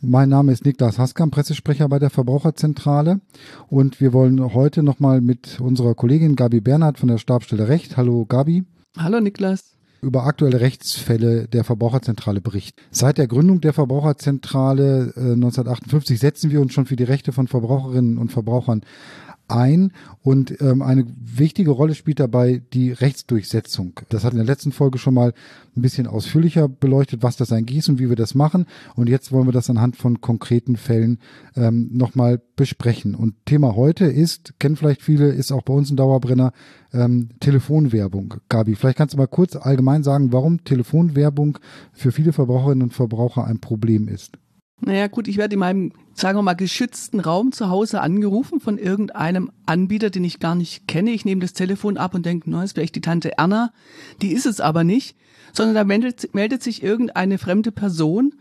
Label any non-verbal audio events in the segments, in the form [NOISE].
Mein Name ist Niklas Haskam, Pressesprecher bei der Verbraucherzentrale und wir wollen heute nochmal mit unserer Kollegin Gabi Bernhard von der Stabstelle Recht. Hallo Gabi. Hallo Niklas über aktuelle Rechtsfälle der Verbraucherzentrale berichten. Seit der Gründung der Verbraucherzentrale äh, 1958 setzen wir uns schon für die Rechte von Verbraucherinnen und Verbrauchern ein und ähm, eine wichtige Rolle spielt dabei die Rechtsdurchsetzung. Das hat in der letzten Folge schon mal ein bisschen ausführlicher beleuchtet, was das eigentlich ist und wie wir das machen. Und jetzt wollen wir das anhand von konkreten Fällen ähm, nochmal besprechen. Und Thema heute ist, kennen vielleicht viele, ist auch bei uns ein Dauerbrenner, ähm, Telefonwerbung. Gabi, vielleicht kannst du mal kurz allgemein sagen, warum Telefonwerbung für viele Verbraucherinnen und Verbraucher ein Problem ist. Naja, gut, ich werde in meinem, sagen wir mal, geschützten Raum zu Hause angerufen von irgendeinem Anbieter, den ich gar nicht kenne. Ich nehme das Telefon ab und denke, na, ist vielleicht die Tante Erna. Die ist es aber nicht, sondern da meldet, meldet sich irgendeine fremde Person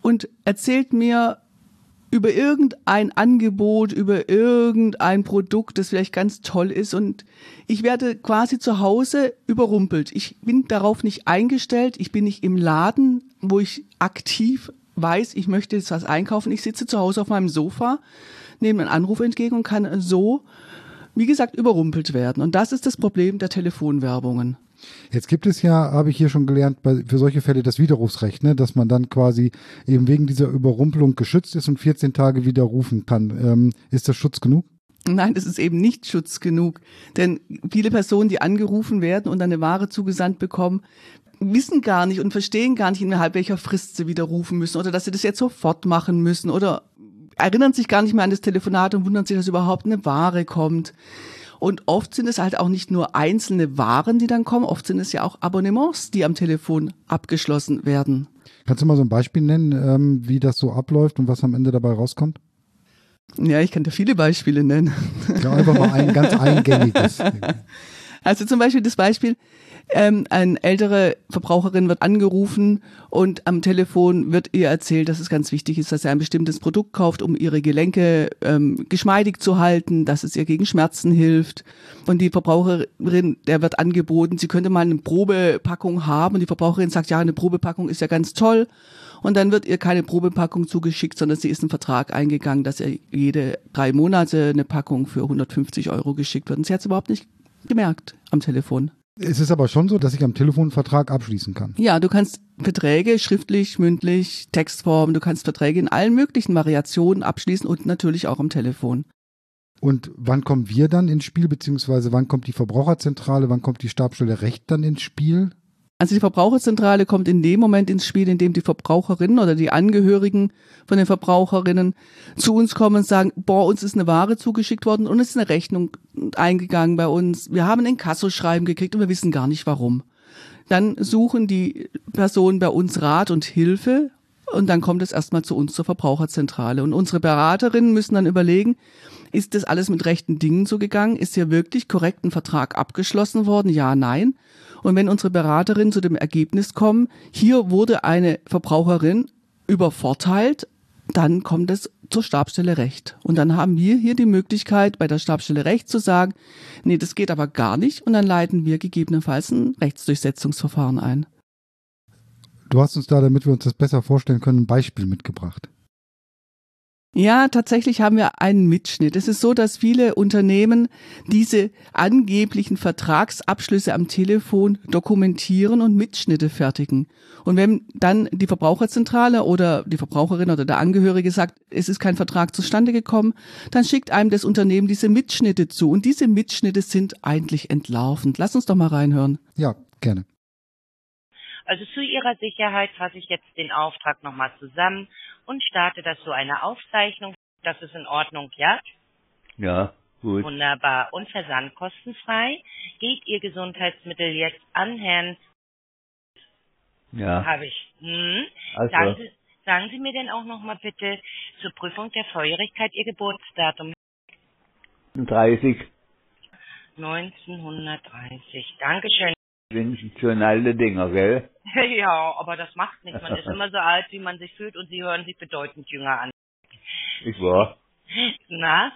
und erzählt mir über irgendein Angebot, über irgendein Produkt, das vielleicht ganz toll ist und ich werde quasi zu Hause überrumpelt. Ich bin darauf nicht eingestellt, ich bin nicht im Laden, wo ich aktiv weiß, ich möchte jetzt was einkaufen, ich sitze zu Hause auf meinem Sofa, nehme einen Anruf entgegen und kann so, wie gesagt, überrumpelt werden. Und das ist das Problem der Telefonwerbungen. Jetzt gibt es ja, habe ich hier schon gelernt, bei, für solche Fälle das Widerrufsrecht, ne, dass man dann quasi eben wegen dieser Überrumpelung geschützt ist und 14 Tage widerrufen kann. Ähm, ist das Schutz genug? [LAUGHS] Nein, das ist eben nicht Schutz genug. Denn viele Personen, die angerufen werden und eine Ware zugesandt bekommen, wissen gar nicht und verstehen gar nicht, innerhalb welcher Frist sie widerrufen müssen oder dass sie das jetzt sofort machen müssen oder erinnern sich gar nicht mehr an das Telefonat und wundern sich, dass überhaupt eine Ware kommt. Und oft sind es halt auch nicht nur einzelne Waren, die dann kommen, oft sind es ja auch Abonnements, die am Telefon abgeschlossen werden. Kannst du mal so ein Beispiel nennen, ähm, wie das so abläuft und was am Ende dabei rauskommt? Ja, ich kann da viele Beispiele nennen. Ja, einfach mal ein ganz eingängiges. [LAUGHS] Also zum Beispiel das Beispiel, ähm, eine ältere Verbraucherin wird angerufen und am Telefon wird ihr erzählt, dass es ganz wichtig ist, dass sie ein bestimmtes Produkt kauft, um ihre Gelenke ähm, geschmeidig zu halten, dass es ihr gegen Schmerzen hilft. Und die Verbraucherin, der wird angeboten, sie könnte mal eine Probepackung haben. Und die Verbraucherin sagt, ja, eine Probepackung ist ja ganz toll. Und dann wird ihr keine Probepackung zugeschickt, sondern sie ist einen Vertrag eingegangen, dass ihr jede drei Monate eine Packung für 150 Euro geschickt wird. Und sie hat es überhaupt nicht gemerkt am Telefon. Es ist aber schon so, dass ich am Telefon einen Vertrag abschließen kann. Ja, du kannst Verträge schriftlich, mündlich, Textform, du kannst Verträge in allen möglichen Variationen abschließen und natürlich auch am Telefon. Und wann kommen wir dann ins Spiel, beziehungsweise wann kommt die Verbraucherzentrale, wann kommt die Stabstelle Recht dann ins Spiel? Also die Verbraucherzentrale kommt in dem Moment ins Spiel, in dem die Verbraucherinnen oder die Angehörigen von den Verbraucherinnen zu uns kommen und sagen, boah, uns ist eine Ware zugeschickt worden und es ist eine Rechnung eingegangen bei uns. Wir haben ein Kassoschreiben gekriegt und wir wissen gar nicht warum. Dann suchen die Personen bei uns Rat und Hilfe und dann kommt es erstmal zu uns zur Verbraucherzentrale. Und unsere Beraterinnen müssen dann überlegen, ist das alles mit rechten Dingen so gegangen? Ist hier wirklich korrekt ein Vertrag abgeschlossen worden? Ja, nein. Und wenn unsere Beraterinnen zu dem Ergebnis kommen, hier wurde eine Verbraucherin übervorteilt, dann kommt es zur Stabstelle Recht. Und dann haben wir hier die Möglichkeit, bei der Stabstelle Recht zu sagen, nee, das geht aber gar nicht. Und dann leiten wir gegebenenfalls ein Rechtsdurchsetzungsverfahren ein. Du hast uns da, damit wir uns das besser vorstellen können, ein Beispiel mitgebracht. Ja, tatsächlich haben wir einen Mitschnitt. Es ist so, dass viele Unternehmen diese angeblichen Vertragsabschlüsse am Telefon dokumentieren und Mitschnitte fertigen. Und wenn dann die Verbraucherzentrale oder die Verbraucherin oder der Angehörige sagt, es ist kein Vertrag zustande gekommen, dann schickt einem das Unternehmen diese Mitschnitte zu. Und diese Mitschnitte sind eigentlich entlarvend. Lass uns doch mal reinhören. Ja, gerne. Also zu Ihrer Sicherheit fasse ich jetzt den Auftrag nochmal zusammen und starte das so eine Aufzeichnung. Das ist in Ordnung, ja? Ja, gut. Wunderbar. Und versandkostenfrei. Geht Ihr Gesundheitsmittel jetzt an Herrn? Ja. Habe ich. Hm. Also. Sagen, Sie, sagen Sie mir denn auch nochmal bitte zur Prüfung der Feuerigkeit Ihr Geburtsdatum. 30. 1930. Dankeschön. Alte Dinger, gell? [LAUGHS] Ja, aber das macht nichts. Man ist [LAUGHS] immer so alt, wie man sich fühlt und Sie hören sich bedeutend jünger an. Ich war. Na,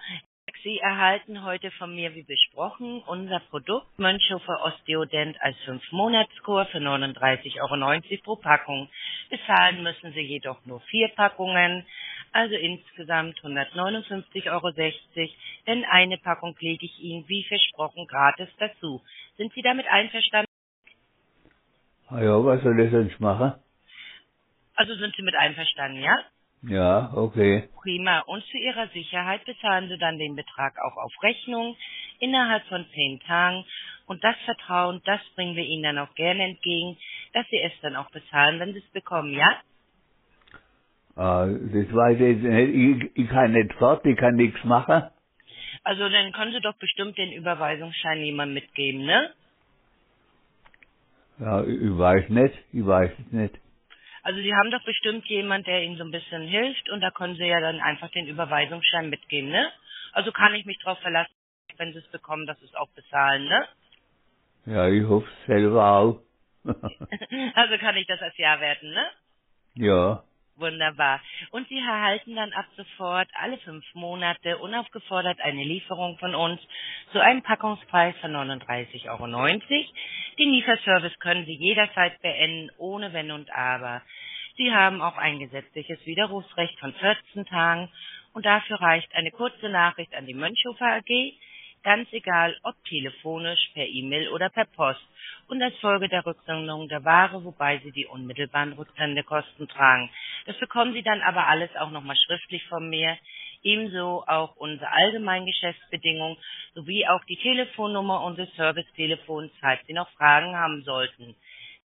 Sie erhalten heute von mir, wie besprochen, unser Produkt Mönchhofer Osteodent als 5-Monats-Kur für 39,90 Euro pro Packung. Bezahlen müssen Sie jedoch nur vier Packungen, also insgesamt 159,60 Euro, denn eine Packung lege ich Ihnen wie versprochen gratis dazu. Sind Sie damit einverstanden? Ah ja, was soll ich sonst machen? Also sind Sie mit einverstanden, ja? Ja, okay. Prima. Und zu Ihrer Sicherheit bezahlen Sie dann den Betrag auch auf Rechnung innerhalb von zehn Tagen. Und das Vertrauen, das bringen wir Ihnen dann auch gerne entgegen, dass Sie es dann auch bezahlen, wenn Sie es bekommen, ja? Ah, das weiß ich jetzt nicht. Ich, ich kann nicht fort, ich kann nichts machen. Also dann können Sie doch bestimmt den Überweisungsschein jemandem mitgeben, ne? Ja, ich, weiß nicht, ich weiß es nicht. Also Sie haben doch bestimmt jemand, der Ihnen so ein bisschen hilft und da können Sie ja dann einfach den Überweisungsschein mitgeben, ne? Also kann ich mich drauf verlassen, wenn Sie es bekommen, dass Sie es auch bezahlen, ne? Ja, ich hoffe es selber auch. [LAUGHS] [LAUGHS] Also kann ich das als Ja werten, ne? ja, Wunderbar. Und Sie erhalten dann ab sofort alle fünf Monate unaufgefordert eine Lieferung von uns zu einem Packungspreis von 39,90 Euro. Den Lieferservice können Sie jederzeit beenden, ohne Wenn und Aber. Sie haben auch ein gesetzliches Widerrufsrecht von 14 Tagen und dafür reicht eine kurze Nachricht an die Mönchhofer AG, ganz egal ob telefonisch, per E-Mail oder per Post und als Folge der Rücksendung der Ware, wobei Sie die unmittelbaren Rücksendekosten tragen. Das bekommen Sie dann aber alles auch nochmal schriftlich von mir, ebenso auch unsere allgemeinen Geschäftsbedingungen sowie auch die Telefonnummer unseres Servicetelefons, falls Sie noch Fragen haben sollten.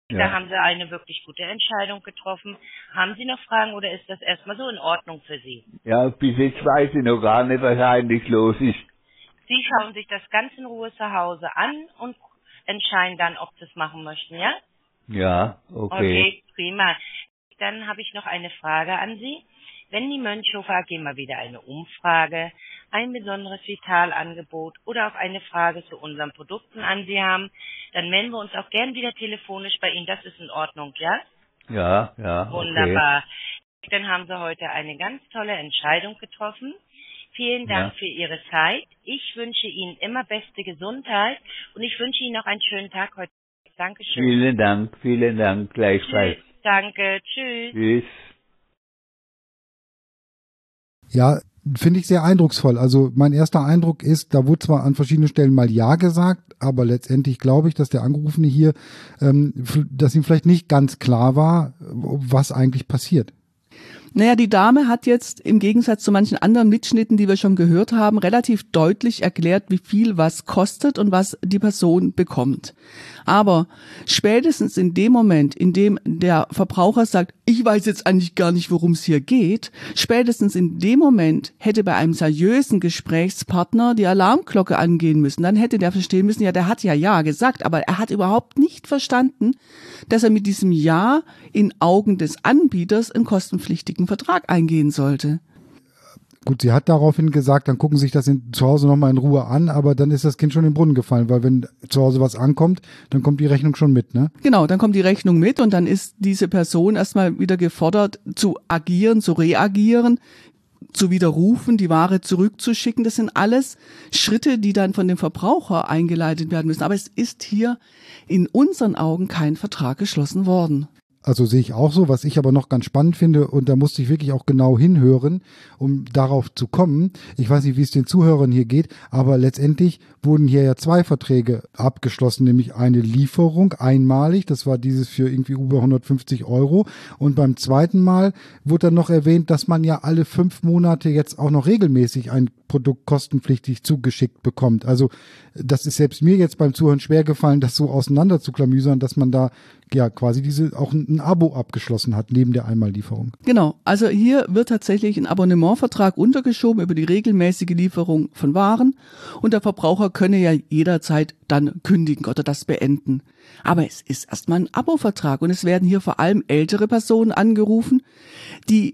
Da ja. haben Sie eine wirklich gute Entscheidung getroffen. Haben Sie noch Fragen oder ist das erstmal so in Ordnung für Sie? Ja, bis jetzt weiß ich noch gar nicht, was eigentlich los ist. Sie schauen sich das ganz in Ruhe zu Hause an und entscheiden dann, ob Sie es machen möchten, ja? Ja, okay. Okay, prima. Dann habe ich noch eine Frage an Sie. Wenn die Mönchhofer AG mal wieder eine Umfrage, ein besonderes Vitalangebot oder auch eine Frage zu unseren Produkten an Sie haben, dann melden wir uns auch gern wieder telefonisch bei Ihnen. Das ist in Ordnung, ja? Ja, ja, okay. Wunderbar. Dann haben Sie heute eine ganz tolle Entscheidung getroffen. Vielen Dank Ja. für Ihre Zeit. Ich wünsche Ihnen immer beste Gesundheit und ich wünsche Ihnen noch einen schönen Tag heute. Dankeschön. Vielen Dank, vielen Dank, gleichfalls. Tschüss. Danke. Tschüss. Tschüss. Ja, finde ich sehr eindrucksvoll. Also mein erster Eindruck ist, da wurde zwar an verschiedenen Stellen mal Ja gesagt, aber letztendlich glaube ich, dass der Angerufene hier, ähm, dass ihm vielleicht nicht ganz klar war, was eigentlich passiert. Naja, die Dame hat jetzt im Gegensatz zu manchen anderen Mitschnitten, die wir schon gehört haben, relativ deutlich erklärt, wie viel was kostet und was die Person bekommt. Aber spätestens in dem Moment, in dem der Verbraucher sagt, ich weiß jetzt eigentlich gar nicht, worum es hier geht, spätestens in dem Moment hätte bei einem seriösen Gesprächspartner die Alarmglocke angehen müssen. Dann hätte der verstehen müssen, ja, der hat ja Ja gesagt, aber er hat überhaupt nicht verstanden, dass er mit diesem Ja in Augen des Anbieters einen kostenpflichtigen Vertrag eingehen sollte. Gut, sie hat daraufhin gesagt, dann gucken Sie sich das in, zu Hause nochmal in Ruhe an, aber dann ist das Kind schon in den Brunnen gefallen, weil wenn zu Hause was ankommt, dann kommt die Rechnung schon mit, ne? Genau, dann kommt die Rechnung mit und dann ist diese Person erstmal wieder gefordert zu agieren, zu reagieren, zu widerrufen, die Ware zurückzuschicken. Das sind alles Schritte, die dann von dem Verbraucher eingeleitet werden müssen. Aber es ist hier in unseren Augen kein Vertrag geschlossen worden. Also sehe ich auch so, was ich aber noch ganz spannend finde, und da musste ich wirklich auch genau hinhören, um darauf zu kommen. Ich weiß nicht, wie es den Zuhörern hier geht, aber letztendlich wurden hier ja zwei Verträge abgeschlossen, nämlich eine Lieferung einmalig, das war dieses für irgendwie über 150 Euro, und beim zweiten Mal wurde dann noch erwähnt, dass man ja alle fünf Monate jetzt auch noch regelmäßig ein Produkt kostenpflichtig zugeschickt bekommt. Also das ist selbst mir jetzt beim Zuhören schwer gefallen, das so auseinander zu klamüsern, dass man da ja quasi diese auch ein, ein Abo abgeschlossen hat neben der Einmallieferung. Genau, also hier wird tatsächlich ein Abonnementvertrag untergeschoben über die regelmäßige Lieferung von Waren und der Verbraucher könne ja jederzeit dann kündigen oder das beenden. Aber es ist erstmal ein Abo-Vertrag und es werden hier vor allem ältere Personen angerufen, die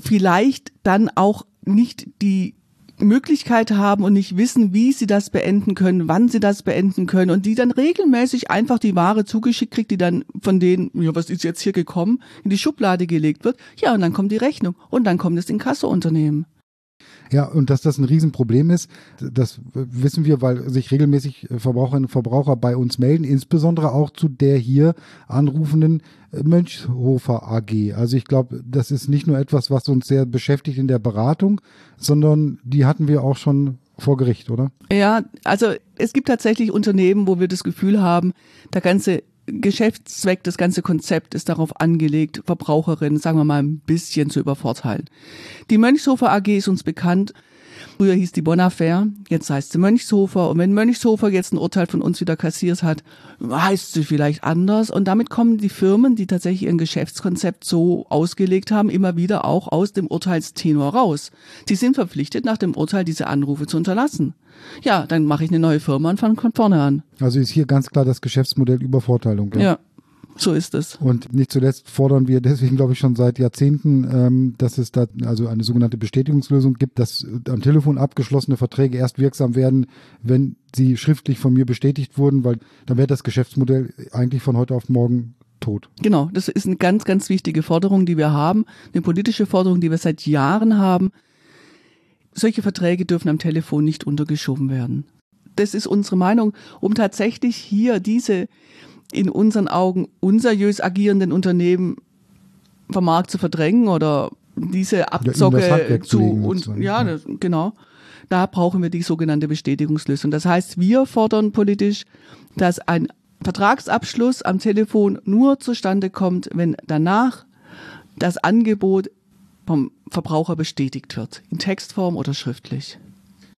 vielleicht dann auch nicht die Möglichkeit haben und nicht wissen, wie sie das beenden können, wann sie das beenden können und die dann regelmäßig einfach die Ware zugeschickt kriegt, die dann von denen, ja, was ist jetzt hier gekommen, in die Schublade gelegt wird. Ja, und dann kommt die Rechnung und dann kommt das Inkassounternehmen. Ja, und dass das ein Riesenproblem ist, das wissen wir, weil sich regelmäßig Verbraucherinnen und Verbraucher bei uns melden, insbesondere auch zu der hier anrufenden Mönchshofer AG. Also ich glaube, das ist nicht nur etwas, was uns sehr beschäftigt in der Beratung, sondern die hatten wir auch schon vor Gericht, oder? Ja, also es gibt tatsächlich Unternehmen, wo wir das Gefühl haben, der ganze Geschäftszweck, das ganze Konzept ist darauf angelegt, Verbraucherinnen, sagen wir mal, ein bisschen zu übervorteilen. Die Mönchshofer AG ist uns bekannt. Früher hieß die Bonaffaire, jetzt heißt sie Mönchshofer. Und wenn Mönchshofer jetzt ein Urteil von uns wieder kassiert hat, heißt sie vielleicht anders. Und damit kommen die Firmen, die tatsächlich ihr Geschäftskonzept so ausgelegt haben, immer wieder auch aus dem Urteilstenor raus. Sie sind verpflichtet, nach dem Urteil diese Anrufe zu unterlassen. Ja, dann mache ich eine neue Firma und fange von vorne an. Also ist hier ganz klar das Geschäftsmodell Übervorteilung. Ja. ja. So ist es. Und nicht zuletzt fordern wir deswegen, glaube ich, schon seit Jahrzehnten, ähm, dass es da also eine sogenannte Bestätigungslösung gibt, dass am Telefon abgeschlossene Verträge erst wirksam werden, wenn sie schriftlich von mir bestätigt wurden, weil dann wäre das Geschäftsmodell eigentlich von heute auf morgen tot. Genau, das ist eine ganz, ganz wichtige Forderung, die wir haben, eine politische Forderung, die wir seit Jahren haben. Solche Verträge dürfen am Telefon nicht untergeschoben werden. Das ist unsere Meinung, um tatsächlich hier diese in unseren Augen unseriös agierenden Unternehmen vom Markt zu verdrängen oder diese Abzocke zu und ja, das, genau. Da brauchen wir die sogenannte Bestätigungslösung. Das heißt, wir fordern politisch, dass ein Vertragsabschluss am Telefon nur zustande kommt, wenn danach das Angebot vom Verbraucher bestätigt wird, in Textform oder schriftlich.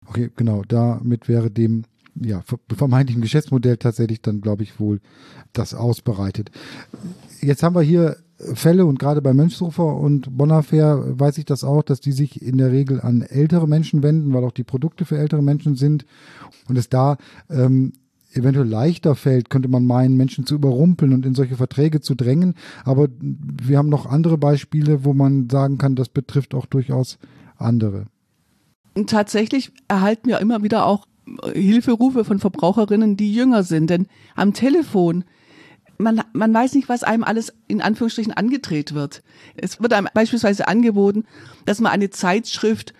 Okay, genau. Damit wäre dem ja, vermeintlichen Geschäftsmodell tatsächlich dann, glaube ich, wohl das ausbereitet. Jetzt haben wir hier Fälle und gerade bei Mönchshofer und Bonaffair weiß ich das auch, dass die sich in der Regel an ältere Menschen wenden, weil auch die Produkte für ältere Menschen sind und es da ähm, eventuell leichter fällt, könnte man meinen, Menschen zu überrumpeln und in solche Verträge zu drängen. Aber wir haben noch andere Beispiele, wo man sagen kann, das betrifft auch durchaus andere. Tatsächlich erhalten wir immer wieder auch Hilferufe von Verbraucherinnen, die jünger sind. Denn am Telefon, man, man weiß nicht, was einem alles in Anführungsstrichen angedreht wird. Es wird einem beispielsweise angeboten, dass man eine Zeitschrift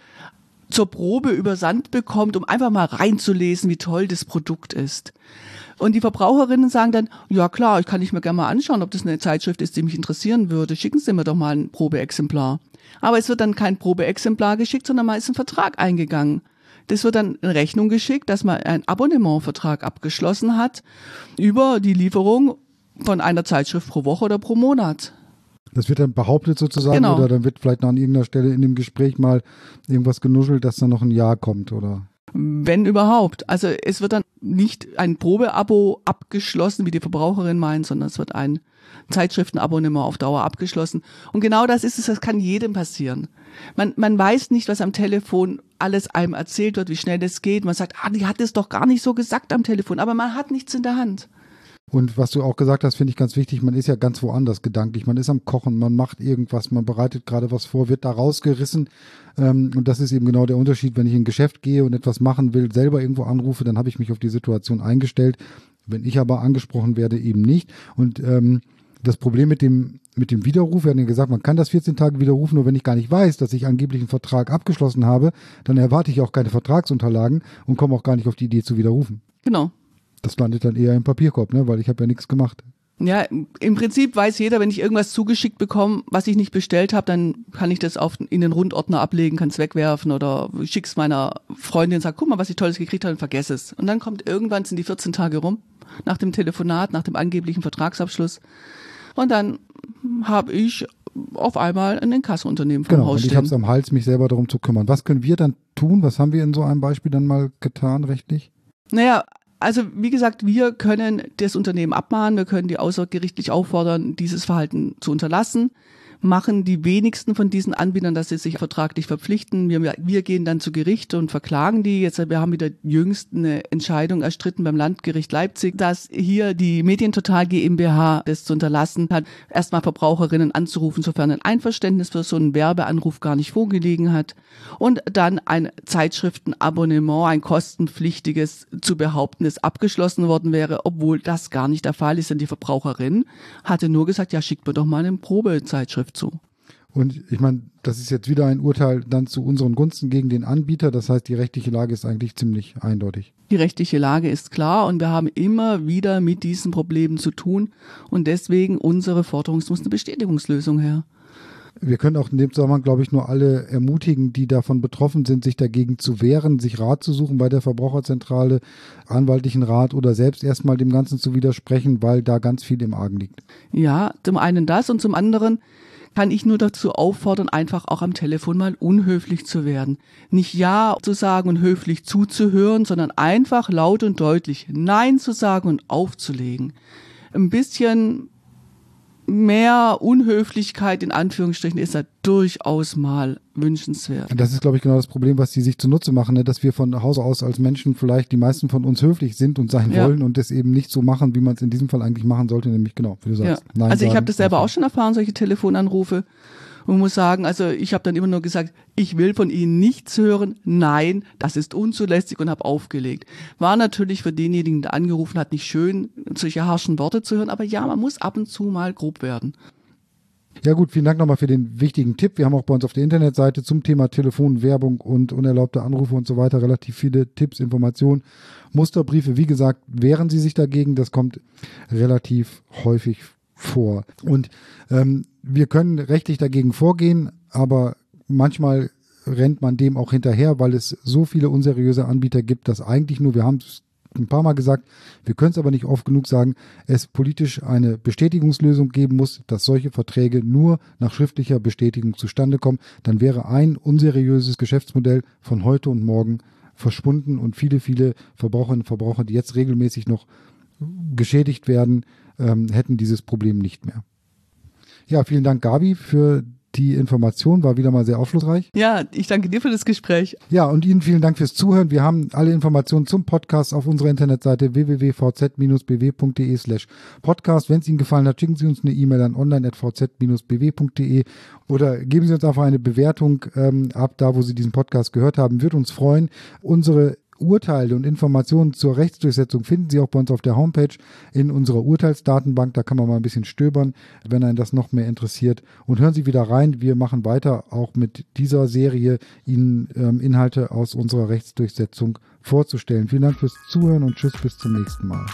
zur Probe übersandt bekommt, um einfach mal reinzulesen, wie toll das Produkt ist. Und die Verbraucherinnen sagen dann, ja klar, ich kann ich mir gerne mal anschauen, ob das eine Zeitschrift ist, die mich interessieren würde. Schicken Sie mir doch mal ein Probeexemplar. Aber es wird dann kein Probeexemplar geschickt, sondern mal ist ein Vertrag eingegangen. Das wird dann in Rechnung geschickt, dass man einen Abonnementvertrag abgeschlossen hat über die Lieferung von einer Zeitschrift pro Woche oder pro Monat. Das wird dann behauptet sozusagen genau. oder dann wird vielleicht noch an irgendeiner Stelle in dem Gespräch mal irgendwas genuschelt, dass dann noch ein Jahr kommt oder? Wenn überhaupt. Also es wird dann nicht ein Probeabo abgeschlossen, wie die Verbraucherin meint, sondern es wird ein Zeitschriftenabonnement auf Dauer abgeschlossen. Und genau das ist es, das kann jedem passieren. Man, man weiß nicht, was am Telefon alles einem erzählt wird, wie schnell es geht. Man sagt, ah, die hat es doch gar nicht so gesagt am Telefon, aber man hat nichts in der Hand. Und was du auch gesagt hast, finde ich ganz wichtig, man ist ja ganz woanders gedanklich. Man ist am Kochen, man macht irgendwas, man bereitet gerade was vor, wird da rausgerissen. Ähm, und das ist eben genau der Unterschied, wenn ich in ein Geschäft gehe und etwas machen will, selber irgendwo anrufe, dann habe ich mich auf die Situation eingestellt. Wenn ich aber angesprochen werde, eben nicht. Und ähm, das Problem mit dem, mit dem Widerruf, wir haben ja gesagt, man kann das 14 Tage widerrufen, nur wenn ich gar nicht weiß, dass ich angeblich einen Vertrag abgeschlossen habe, dann erwarte ich auch keine Vertragsunterlagen und komme auch gar nicht auf die Idee zu widerrufen. Genau. Das landet dann eher im Papierkorb, ne? weil ich habe ja nichts gemacht. Ja, im Prinzip weiß jeder, wenn ich irgendwas zugeschickt bekomme, was ich nicht bestellt habe, dann kann ich das auf, in den Rundordner ablegen, kann es wegwerfen oder schick's meiner Freundin und sag, guck mal, was ich Tolles gekriegt habe und vergesse es. Und dann kommt irgendwann sind die 14 Tage rum, nach dem Telefonat, nach dem angeblichen Vertragsabschluss. Und dann habe ich auf einmal ein Inkassounternehmen vom genau, Haus. Und ich habe es am Hals, mich selber darum zu kümmern. Was können wir dann tun? Was haben wir in so einem Beispiel dann mal getan, rechtlich? Naja, also wie gesagt, wir können das Unternehmen abmahnen, wir können die außergerichtlich auffordern, dieses Verhalten zu unterlassen. Machen die wenigsten von diesen Anbietern, dass sie sich vertraglich verpflichten. Wir, wir gehen dann zu Gericht und verklagen die. Jetzt, wir haben wieder jüngst eine Entscheidung erstritten beim Landgericht Leipzig, dass hier die Medientotal GmbH das zu unterlassen hat, erstmal Verbraucherinnen anzurufen, sofern ein Einverständnis für so einen Werbeanruf gar nicht vorgelegen hat. Und dann ein Zeitschriftenabonnement, ein kostenpflichtiges zu behaupten, das abgeschlossen worden wäre, obwohl das gar nicht der Fall ist, denn die Verbraucherin hatte nur gesagt, ja, schickt mir doch mal eine Probezeitschrift zu. Und ich meine, das ist jetzt wieder ein Urteil dann zu unseren Gunsten gegen den Anbieter. Das heißt, die rechtliche Lage ist eigentlich ziemlich eindeutig. Die rechtliche Lage ist klar und wir haben immer wieder mit diesen Problemen zu tun. Und deswegen unsere Forderung, es muss eine Bestätigungslösung her. Wir können auch in dem Zusammenhang, glaube ich, nur alle ermutigen, die davon betroffen sind, sich dagegen zu wehren, sich Rat zu suchen bei der Verbraucherzentrale, anwaltlichen Rat oder selbst erstmal dem Ganzen zu widersprechen, weil da ganz viel im Argen liegt. Ja, zum einen das und zum anderen kann ich nur dazu auffordern, einfach auch am Telefon mal unhöflich zu werden. Nicht Ja zu sagen und höflich zuzuhören, sondern einfach laut und deutlich Nein zu sagen und aufzulegen. Ein bisschen mehr Unhöflichkeit in Anführungsstrichen ist da durchaus mal wünschenswert. Das ist, glaube ich, genau das Problem, was die sich zunutze machen, ne? dass wir von Hause aus als Menschen vielleicht die meisten von uns höflich sind und sein Ja. wollen und das eben nicht so machen, wie man es in diesem Fall eigentlich machen sollte, nämlich genau, wie du Ja. sagst. Nein also ich habe das selber auch schon erfahren, solche Telefonanrufe. Und muss sagen, also ich habe dann immer nur gesagt, ich will von Ihnen nichts hören. Nein, das ist unzulässig und habe aufgelegt. War natürlich für denjenigen, der angerufen hat, nicht schön, solche harschen Worte zu hören. Aber ja, man muss ab und zu mal grob werden. Ja gut, vielen Dank nochmal für den wichtigen Tipp. Wir haben auch bei uns auf der Internetseite zum Thema Telefon, Werbung und unerlaubte Anrufe und so weiter relativ viele Tipps, Informationen, Musterbriefe. Wie gesagt, wehren Sie sich dagegen. Das kommt relativ häufig vor. Und ähm, wir können rechtlich dagegen vorgehen, aber manchmal rennt man dem auch hinterher, weil es so viele unseriöse Anbieter gibt, dass eigentlich nur, wir haben es ein paar Mal gesagt, wir können es aber nicht oft genug sagen, es politisch eine Bestätigungslösung geben muss, dass solche Verträge nur nach schriftlicher Bestätigung zustande kommen. Dann wäre ein unseriöses Geschäftsmodell von heute und morgen verschwunden und viele, viele Verbraucherinnen und Verbraucher, die jetzt regelmäßig noch geschädigt werden, ähm, hätten dieses Problem nicht mehr. Ja, vielen Dank, Gabi, für die Information. War wieder mal sehr aufschlussreich. Ja, ich danke dir für das Gespräch. Ja, und Ihnen vielen Dank fürs Zuhören. Wir haben alle Informationen zum Podcast auf unserer Internetseite www.vz-bw.de slash podcast. Wenn es Ihnen gefallen hat, schicken Sie uns eine E-Mail an online.vz-bw.de oder geben Sie uns einfach eine Bewertung ähm, ab, da wo Sie diesen Podcast gehört haben. Wird uns freuen. Unsere Urteile und Informationen zur Rechtsdurchsetzung finden Sie auch bei uns auf der Homepage in unserer Urteilsdatenbank. Da kann man mal ein bisschen stöbern, wenn einen das noch mehr interessiert. Und hören Sie wieder rein. Wir machen weiter auch mit dieser Serie, Ihnen ähm, Inhalte aus unserer Rechtsdurchsetzung vorzustellen. Vielen Dank fürs Zuhören und tschüss bis zum nächsten Mal.